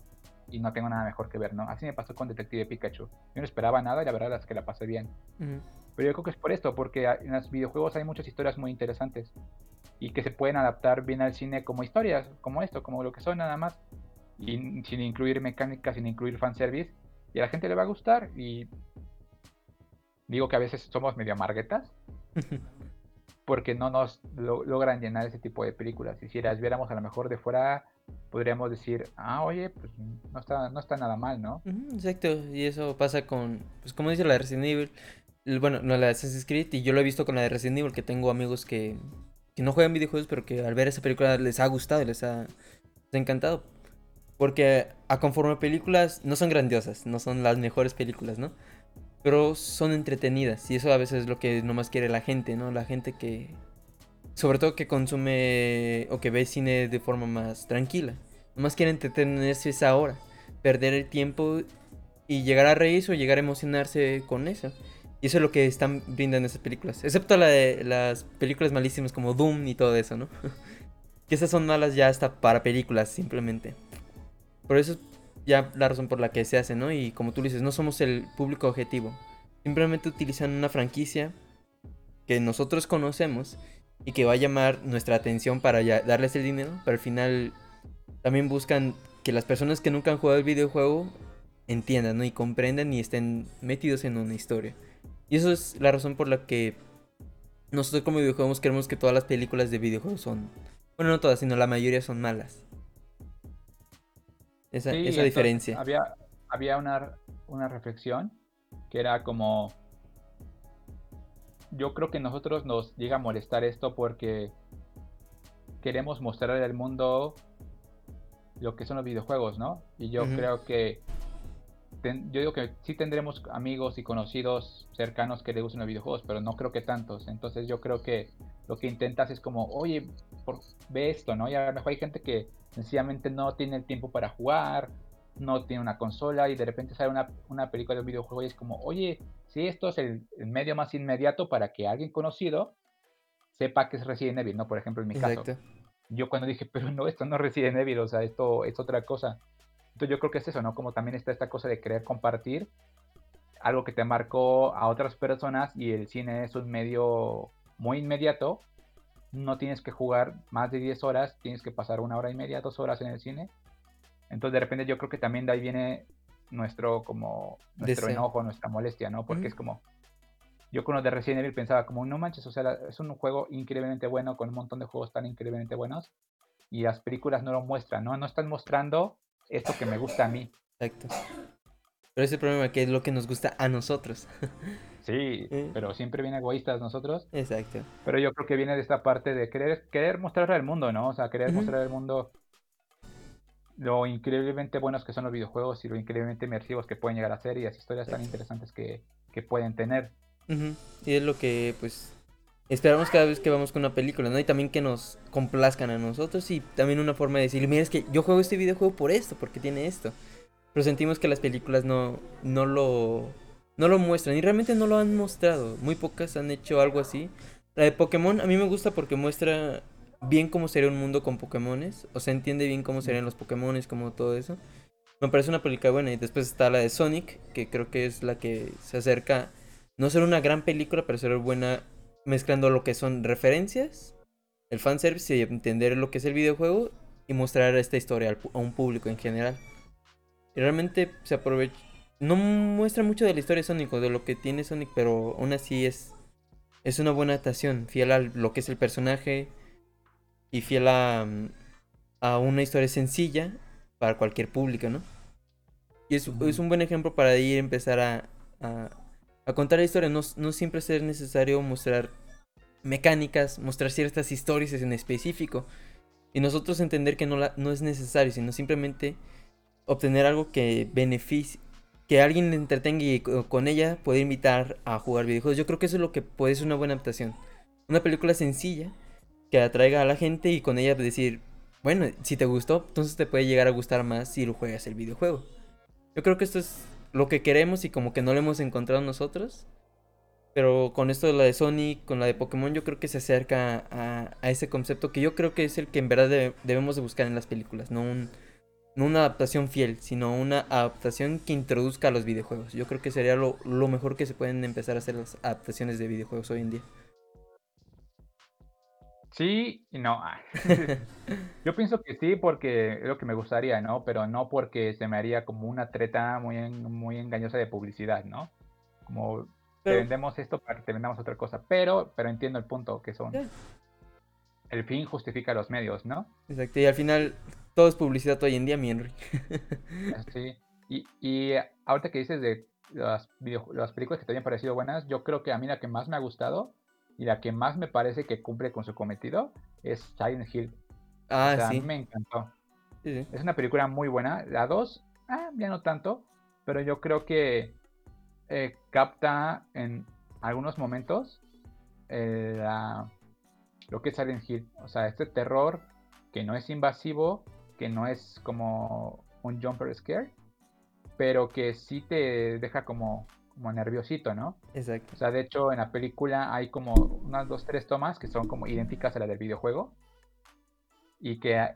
y no tengo nada mejor que ver, ¿no? Así me pasó con Detective Pikachu. Yo no esperaba nada y la verdad es que la pasé bien. Pero yo creo que es por esto, porque en los videojuegos hay muchas historias muy interesantes y que se pueden adaptar bien al cine como historias, como esto, como lo que son nada más, y sin incluir mecánica, sin incluir fanservice, y a la gente le va a gustar. Y digo que a veces somos medio amarguetas, porque no nos logran llenar ese tipo de películas. Y si las viéramos a lo mejor de fuera podríamos decir, ah, oye, pues no está, no está nada mal, ¿no? exacto, y eso pasa con, pues como dice la de Resident Evil, bueno, no la de Assassin's Creed, y yo lo he visto con la de Resident Evil, que tengo amigos que, que no juegan videojuegos, pero que al ver esa película les ha gustado, les ha, les ha encantado. Porque a conforme películas no son grandiosas, no son las mejores películas, ¿no? Pero son entretenidas y eso a veces es lo que nomás quiere la gente, ¿no? La gente que, sobre todo que consume o que ve cine de forma más tranquila. Nomás quiere entretenerse esa hora, perder el tiempo y llegar a reírse o llegar a emocionarse con eso. Y eso es lo que están brindando esas películas. Excepto las películas malísimas como Doom y todo eso, ¿no? que esas son malas ya hasta para películas, simplemente. Por eso es ya la razón por la que se hace, ¿no? Y como tú dices, no somos el público objetivo. Simplemente utilizan una franquicia que nosotros conocemos y que va a llamar nuestra atención para darles el dinero, pero al final también buscan que las personas que nunca han jugado el videojuego entiendan ¿no? y comprendan y estén metidos en una historia. Y eso es la razón por la que nosotros como videojuegos queremos que todas las películas de videojuegos son, bueno, no todas, sino la mayoría son malas. Esa, esa diferencia. Había, había una, una reflexión que era como, yo creo que nosotros nos llega a molestar esto porque queremos mostrarle al mundo lo que son los videojuegos, ¿no? Y yo creo que yo digo que sí tendremos amigos y conocidos cercanos que le gusten los videojuegos, pero no creo que tantos. Entonces yo creo que lo que intentas es como, oye, ve esto, ¿no? Y a lo mejor hay gente que sencillamente no tiene el tiempo para jugar, no tiene una consola y de repente sale una, una película de un videojuego y es como, oye, si esto es el, medio más inmediato para que alguien conocido sepa que es Resident Evil, ¿no? Por ejemplo, en mi caso. Yo cuando dije, pero no, esto no es Resident Evil, o sea, esto es otra cosa. Entonces yo creo que es eso, ¿no? Como también está esta cosa de querer compartir algo que te marcó a otras personas y el cine es un medio muy inmediato. No tienes que jugar más de 10 horas, tienes que pasar una hora y media, dos horas en el cine. Entonces de repente yo creo que también de ahí viene nuestro como nuestro enojo, nuestra molestia, ¿no? Porque es como yo con los de Resident Evil pensaba como no manches, o sea, es un juego increíblemente bueno con un montón de juegos tan increíblemente buenos y las películas no lo muestran, ¿no? No están mostrando esto que me gusta a mí. Exacto. Pero ese problema que es lo que nos gusta a nosotros. Sí, eh. pero siempre viene egoístas nosotros. Exacto. Pero yo creo que viene de esta parte de querer, querer mostrarle al mundo, ¿no? O sea, querer mostrarle al mundo lo increíblemente buenos que son los videojuegos y lo increíblemente inmersivos que pueden llegar a ser y las historias tan interesantes que, que pueden tener. Y es lo que, pues, esperamos cada vez que vamos con una película, ¿no? Y también que nos complazcan a nosotros y también una forma de decir, mira, es que yo juego este videojuego por esto, porque tiene esto. Pero sentimos que las películas no, no lo no lo muestran y realmente no lo han mostrado. Muy pocas han hecho algo así. La de Pokémon a mí me gusta porque muestra bien cómo sería un mundo con Pokémones. O sea, entiende bien cómo serían los Pokémones, como todo eso. Me parece una película buena. Y después está la de Sonic, que creo que es la que se acerca. No ser una gran película, pero ser buena mezclando lo que son referencias, el fanservice y entender lo que es el videojuego y mostrar esta historia a un público en general. Y realmente se aprovecha. No muestra mucho de la historia de Sonic o de lo que tiene Sonic, pero aún así es, es una buena adaptación, fiel a lo que es el personaje, y fiel a, a una historia sencilla para cualquier público, ¿no? Y es, es un buen ejemplo para ir a empezar a, a, contar la historia. No, no, siempre es necesario mostrar mecánicas, mostrar ciertas historias en específico. Y nosotros entender que no, la, no es necesario, sino simplemente obtener algo que beneficie, que alguien le entretenga y con ella puede invitar a jugar videojuegos. Yo creo que eso es lo que puede ser una buena adaptación. Una película sencilla que atraiga a la gente y con ella decir, bueno, si te gustó, entonces te puede llegar a gustar más si lo juegas el videojuego. Yo creo que esto es lo que queremos y como que no lo hemos encontrado nosotros. Pero con esto de la de Sonic, con la de Pokémon, yo creo que se acerca a, ese concepto que yo creo que es el que en verdad debemos de buscar en las películas. No, un, no una adaptación fiel, sino una adaptación que introduzca a los videojuegos. Yo creo que sería lo, lo mejor que se pueden empezar a hacer las adaptaciones de videojuegos hoy en día. Sí y no. Yo pienso que sí porque es lo que me gustaría, ¿no? Pero no porque se me haría como una treta muy, muy engañosa de publicidad, ¿no? Como te vendemos esto para que te vendamos otra cosa. Pero, pero entiendo el punto que son. El fin justifica los medios, ¿no? Exacto, y al final todo es publicidad hoy en día, mi Henry. sí. Y, y ahorita que dices de las, las películas que te habían parecido buenas, yo creo que a mí la que más me ha gustado y la que más me parece que cumple con su cometido es Silent Hill. Ah, sí. A mí me encantó. Es una película muy buena. La 2, ah, ya no tanto, pero yo creo que eh, capta en algunos momentos eh, lo que es Silent Hill. O sea, este terror que no es invasivo, que no es como un jumper scare, pero que sí te deja como como nerviosito, ¿no? Exacto. O sea, de hecho, en la película hay como unas dos, tres tomas que son como idénticas a la del videojuego y que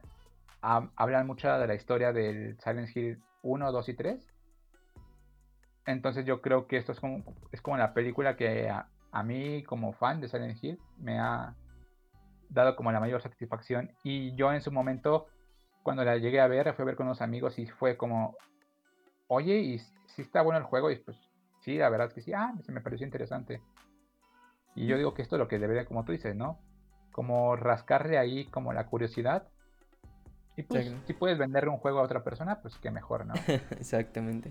hablan mucho de la historia del Silent Hill 1, 2 y 3. Entonces yo creo que esto es como, es como la película que a, a mí como fan de Silent Hill me ha dado como la mayor satisfacción y yo en su momento cuando la llegué a ver, fui a ver con unos amigos y fue como, oye, y si está bueno el juego, y pues sí, la verdad es que sí, ah, se me pareció interesante. Y yo digo que esto es lo que debería, como tú dices, ¿no? Como rascarle ahí como la curiosidad Y pues, si puedes venderle un juego a otra persona, pues qué mejor, ¿no? Exactamente.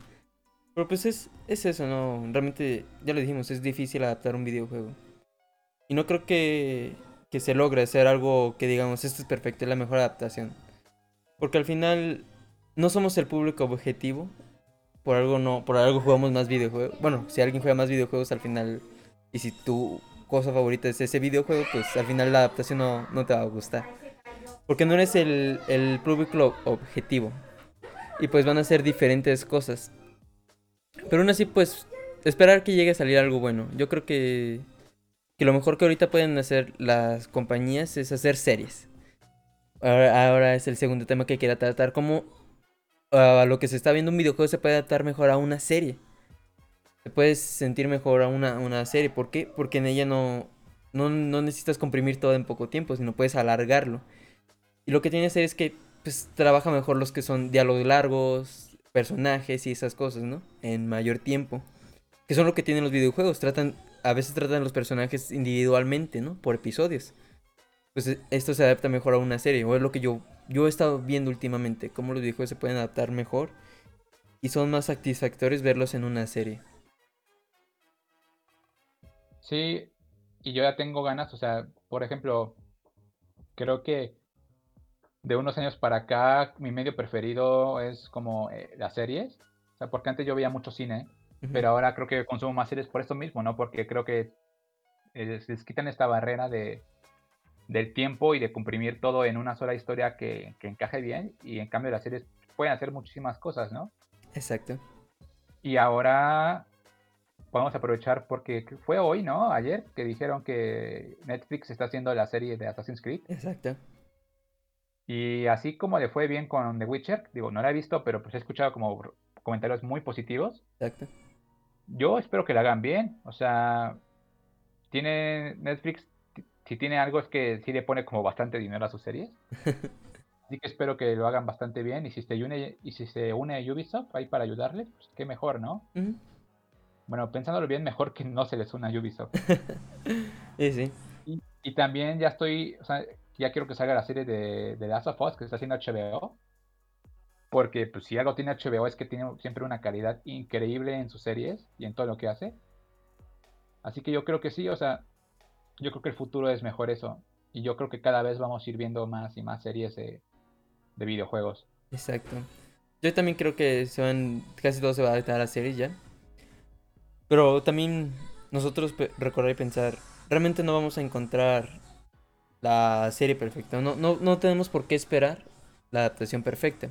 Pero pues es, es eso, ¿no? Realmente, ya lo dijimos, es difícil adaptar un videojuego. Y no creo que, que se logre hacer algo que digamos, esto es perfecto, es la mejor adaptación. Porque al final no somos el público objetivo. Por algo no, por algo jugamos más videojuegos. Bueno, si alguien juega más videojuegos al final y si tu cosa favorita es ese videojuego, pues al final la adaptación no, no te va a gustar. Porque no eres el, el público objetivo. Y pues van a ser diferentes cosas. Pero aún así, pues, esperar que llegue a salir algo bueno. Yo creo que, que lo mejor que ahorita pueden hacer las compañías es hacer series. Ahora, es el segundo tema que quiero tratar. Cómo a lo que se está viendo un videojuego se puede adaptar mejor a una serie. Se puede sentir mejor a una, una serie. ¿Por qué? Porque en ella no, no, no necesitas comprimir todo en poco tiempo, sino puedes alargarlo. Y lo que tiene que es que pues, trabaja mejor los que son diálogos largos, personajes y esas cosas, ¿no? En mayor tiempo. Que son lo que tienen los videojuegos. Tratan, a veces tratan los personajes individualmente, ¿no? Por episodios. Pues e, esto se adapta mejor a una serie. O es lo que yo, yo he estado viendo últimamente. Cómo los videojuegos se pueden adaptar mejor. Y son más satisfactorios verlos en una serie. Sí, y yo ya tengo ganas, o sea, por ejemplo, creo que de unos años para acá, mi medio preferido es como eh, las series. O sea, porque antes yo veía mucho cine, pero ahora creo que consumo más series por esto mismo, ¿no? Porque creo que eh, se les quitan esta barrera de, del tiempo y de comprimir todo en una sola historia que, que encaje bien. Y en cambio las series pueden hacer muchísimas cosas, ¿no? Exacto. Y ahora podemos aprovechar porque fue hoy, ¿no? Ayer que dijeron que Netflix está haciendo la serie de Assassin's Creed. Exacto. Y así como le fue bien con The Witcher, digo, no la he visto, pero pues he escuchado como comentarios muy positivos. Exacto. Yo espero que la hagan bien. O sea, tiene Netflix, si tiene algo es que sí le pone como bastante dinero a sus series. Así que espero que lo hagan bastante bien. Y si se une, y si se une a Ubisoft ahí para ayudarles, pues qué mejor, ¿no? Bueno, pensándolo bien, mejor que no se les una a Ubisoft. sí, sí. Y, y, también ya estoy, o sea, ya quiero que salga la serie de, de Last of Us que está haciendo HBO. Porque pues si algo tiene HBO es que tiene siempre una calidad increíble en sus series y en todo lo que hace. Así que yo creo que sí, o sea, yo creo que el futuro es mejor eso. Y yo creo que cada vez vamos a ir viendo más y más series de, de videojuegos. Exacto. Yo también creo que se casi todo se va a adaptar a las series ya. Pero también nosotros recordar y pensar, realmente no vamos a encontrar la serie perfecta. No, no, no tenemos por qué esperar la adaptación perfecta.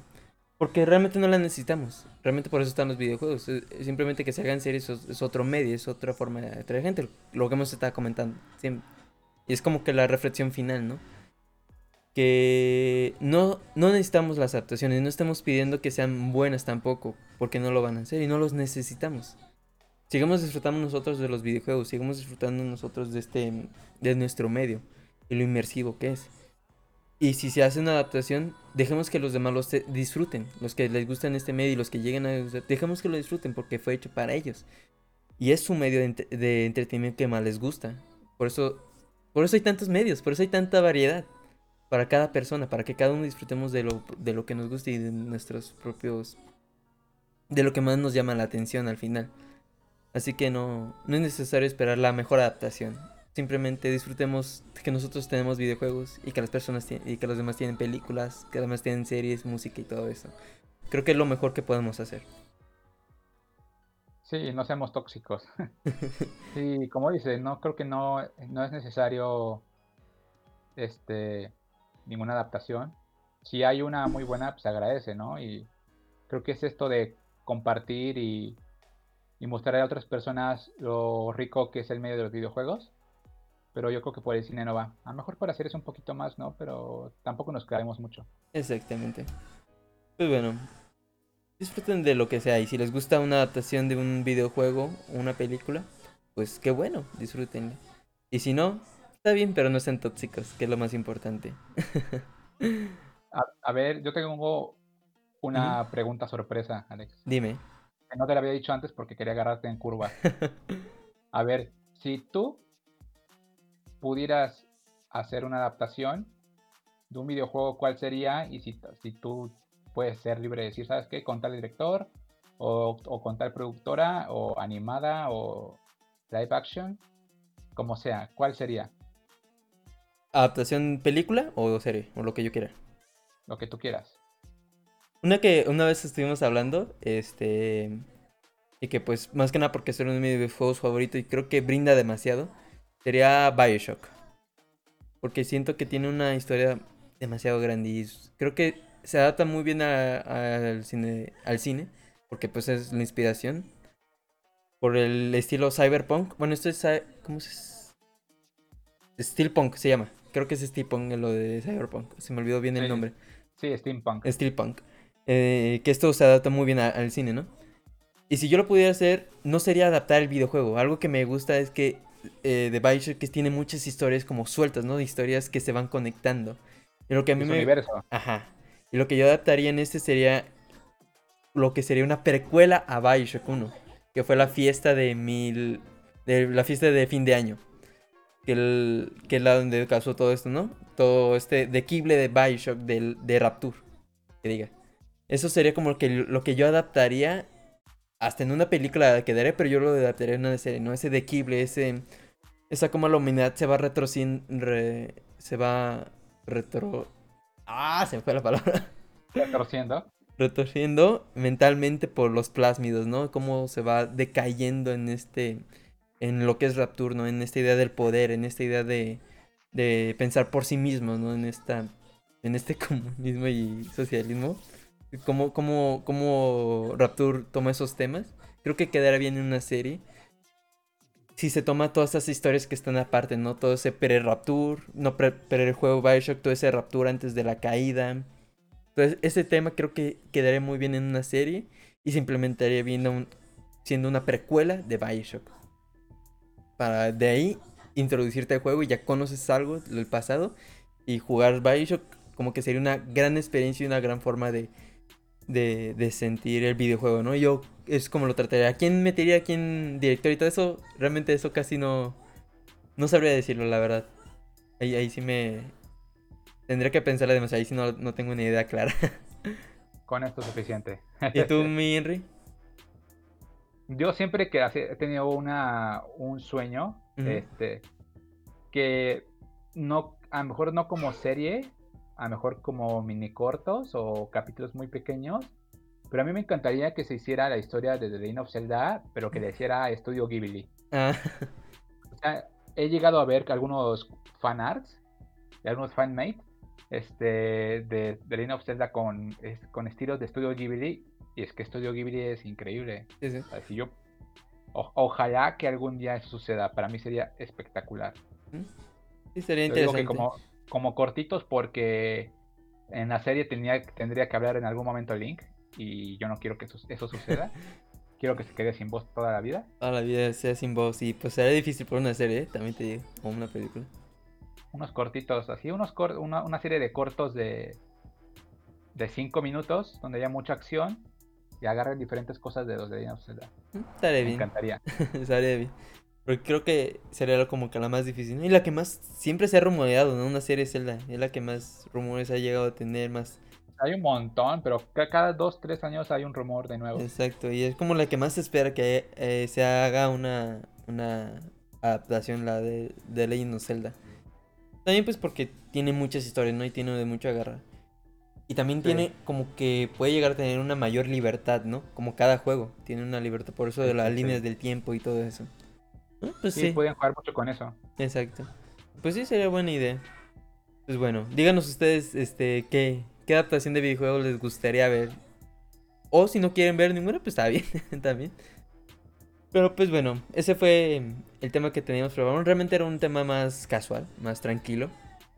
Porque realmente no la necesitamos. Realmente por eso están los videojuegos. Simplemente que se hagan series es, otro medio, es otra forma de atraer gente. Lo que hemos estado comentando. Y es como que la reflexión final, ¿no? Que no, no necesitamos las adaptaciones. No estamos pidiendo que sean buenas tampoco. Porque no lo van a hacer y no los necesitamos. Sigamos disfrutando nosotros de los videojuegos. Sigamos disfrutando nosotros de este de nuestro medio y lo inmersivo que es. Y si se hace una adaptación, dejemos que los demás lo disfruten. Los que les gustan este medio y los que lleguen a... Dejemos que lo disfruten porque fue hecho para ellos. Y es su medio de, entretenimiento que más les gusta. Por eso, por eso hay tantos medios, por eso hay tanta variedad. Para cada persona, para que cada uno disfrutemos de lo, de lo que nos gusta y de nuestros propios... De lo que más nos llama la atención al final. Así que no, no es necesario esperar la mejor adaptación simplemente disfrutemos que nosotros tenemos videojuegos y que las personas y que los demás tienen películas, que además tienen series, música y todo eso. Creo que es lo mejor que podemos hacer. Sí, no seamos tóxicos. sí, como dice, no creo que no, no es necesario este ninguna adaptación. Si hay una muy buena, pues se agradece, ¿no? Y creo que es esto de compartir y, y mostrar a otras personas lo rico que es el medio de los videojuegos pero yo creo que por el cine no va. A lo mejor para hacer eso un poquito más, ¿no? Pero tampoco nos quedaremos mucho. Exactamente. Pues bueno, disfruten de lo que sea y si les gusta una adaptación de un videojuego o una película, pues qué bueno, disfrútenla. Y si no, está bien, pero no sean tóxicos, que es lo más importante. a, ver, yo tengo una pregunta sorpresa, Alex. Dime. Que no te la había dicho antes porque quería agarrarte en curva. a ver, si tú pudieras hacer una adaptación de un videojuego, ¿cuál sería? Y si, si tú puedes ser libre de decir, ¿sabes qué? Con tal director, o, o con tal productora, o animada, o live action, como sea, ¿cuál sería? ¿Adaptación película o serie? O lo que yo quiera. Lo que tú quieras. Una que una vez estuvimos hablando, este. Y que pues, más que nada porque es uno de mis videojuegos favoritos y creo que brinda demasiado. Sería Bioshock. Porque siento que tiene una historia demasiado grande y creo que se adapta muy bien al cine, al cine. Porque pues es la inspiración. Por el estilo cyberpunk. Bueno, esto es... ¿Cómo se...? Steelpunk se llama. Creo que es Steelpunk lo de Cyberpunk. Se me olvidó bien el nombre. Sí, Steampunk. Steelpunk. Eh, que esto se adapta muy bien al cine, ¿no? Y si yo lo pudiera hacer, no sería adaptar el videojuego. Algo que me gusta es que eh, The Bioshock que tiene muchas historias como sueltas, ¿no? Historias que se van conectando. Y lo que a mí me... universo. Ajá. Y lo que yo adaptaría en este sería lo que sería una precuela a Bioshock 1. Que fue la fiesta de mil... De la fiesta de fin de año que, el, que es la donde causó todo esto, ¿no? Todo este dequible de Bioshock, de, de Rapture, que diga. Eso sería como lo que, lo que yo adaptaría, hasta en una película quedaré, pero yo lo adaptaría en una serie, ¿no? Ese dequible, ese... Esa como la humanidad se va retrociendo, se va retro... Ah, se me fue la palabra. Retorciendo. Retorciendo mentalmente por los plásmidos, ¿no? Cómo se va decayendo en este en lo que es Rapture, ¿no? En esta idea del poder, en esta idea de, de pensar por sí mismos, ¿no? En, esta, en este comunismo y socialismo. ¿Cómo, cómo, cómo Rapture toma esos temas? Creo que quedará bien en una serie. Si se toma todas esas historias que están aparte, ¿no? Todo ese pre-Rapture, no pre-juego Bioshock, todo ese Rapture antes de la caída. Entonces, ese tema creo que quedaría muy bien en una serie y se implementaría bien siendo una precuela de Bioshock para de ahí introducirte al juego y ya conoces algo del pasado y jugar Bioshock como que sería una gran experiencia y una gran forma de, de, sentir el videojuego, ¿no? Yo es como lo trataría. ¿A quién metería? ¿A quién director y todo eso? Realmente eso casi no... No sabría decirlo, la verdad. Ahí, ahí sí me... Tendría que pensarle demasiado. Ahí sí no, no tengo una idea clara. Con esto es suficiente. ¿Y tú, mi Henry? yo siempre que he tenido una, un sueño, este, que no, a lo mejor no como serie, a lo mejor como mini cortos o capítulos muy pequeños, pero a mí me encantaría que se hiciera la historia de The Legend of Zelda, pero que le hiciera Estudio Ghibli. Ah. O sea, he llegado a ver algunos fan arts, algunos fanmates, este, de The Legend of Zelda con, con estilos de Estudio Ghibli y es que Studio Ghibli es increíble. Sí, yo, ojalá que algún día eso suceda. Para mí sería espectacular. Sí, sería interesante. como, como cortitos porque en la serie tenía, tendría que hablar en algún momento Link y yo no quiero que eso, suceda. quiero que se quede sin voz toda la vida. Toda la vida sea sin voz y pues sería difícil por una serie, ¿eh? también te digo, o una película. Unos cortitos, así, unos una, una serie de cortos de de 5 minutos donde haya mucha acción y agarren diferentes cosas de los de of Zelda. Estaría bien. Me encantaría. Estaría bien. Porque creo que sería como que la más difícil. Y la que más siempre se ha rumoreado, ¿no? Una serie Zelda. Es la que más rumores ha llegado a tener, más. Hay un montón, pero cada dos, tres años hay un rumor de nuevo. Exacto, y es como la que más se espera que eh, se haga una, una adaptación, la de, de Legend of Zelda. También pues porque tiene muchas historias, ¿no? Y tiene de mucho agarrar. Y también tiene como que puede llegar a tener una mayor libertad, ¿no? Como cada juego tiene una libertad, por eso de las líneas del tiempo y todo eso. Pues sí, pueden jugar mucho con eso. Exacto. Pues sí, sería buena idea. Pues bueno, díganos ustedes este qué, qué adaptación de videojuegos les gustaría ver. O si no quieren ver ninguna, pues está bien, también. Pero pues bueno, ese fue el tema que teníamos probado. Realmente era un tema más casual, más tranquilo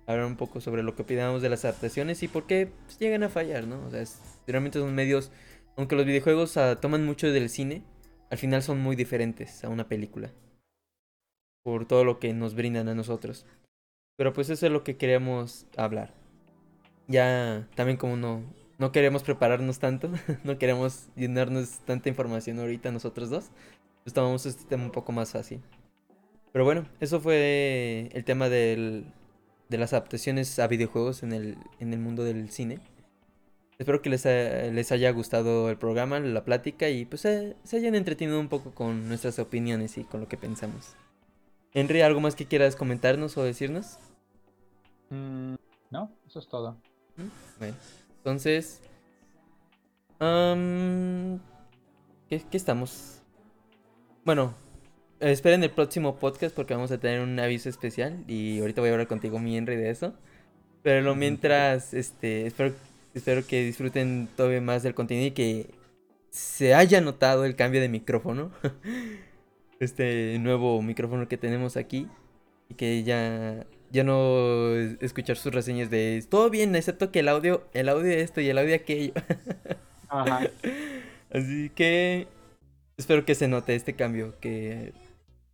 hablar un poco sobre lo que opinamos de las adaptaciones y por qué pues, llegan a fallar, ¿no? O sea, realmente son medios, aunque los videojuegos uh, toman mucho del cine, al final son muy diferentes a una película. Por todo lo que nos brindan a nosotros. Pero pues eso es lo que queríamos hablar. Ya también como no, no queremos prepararnos tanto, no queremos llenarnos tanta información ahorita nosotros dos, pues tomamos este tema un poco más fácil. Pero bueno, eso fue el tema del de las adaptaciones a videojuegos en el, en el mundo del cine. Espero que les, les haya gustado el programa, la plática y pues se hayan entretenido un poco con nuestras opiniones y con lo que pensamos. Henry, ¿algo más que quieras comentarnos o decirnos? Mm, no, eso es todo. ¿Mm? Bueno, entonces... ¿qué, ¿Qué estamos? Bueno, esperen el próximo podcast porque vamos a tener un aviso especial y ahorita voy a hablar contigo, mi Henry, de eso. Pero lo mientras, este, espero, espero que disfruten todavía más del contenido y que se haya notado el cambio de micrófono. este nuevo micrófono que tenemos aquí y que ya ya no escuchar sus reseñas de todo bien excepto que el audio el audio esto y el audio aquello Ajá. así que espero que se note este cambio que,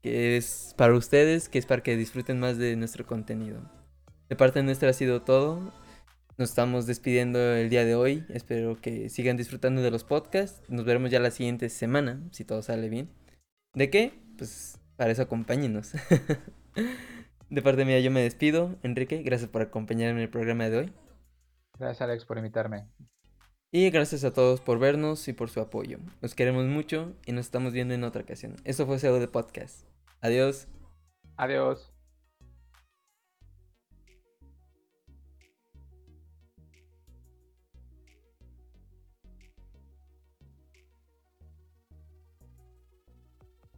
que es para ustedes que es para que disfruten más de nuestro contenido. De parte nuestra ha sido todo. Nos estamos despidiendo el día de hoy. Espero que sigan disfrutando de los podcasts. Nos veremos ya la siguiente semana si todo sale bien ¿De qué? Pues para eso acompáñenos. de parte mía yo me despido. Enrique, gracias por acompañarme en el programa de hoy. Gracias Alex por invitarme. Y gracias a todos por vernos y por su apoyo. Los queremos mucho y nos estamos viendo en otra ocasión. Eso fue SEO de Podcast. Adiós. Adiós.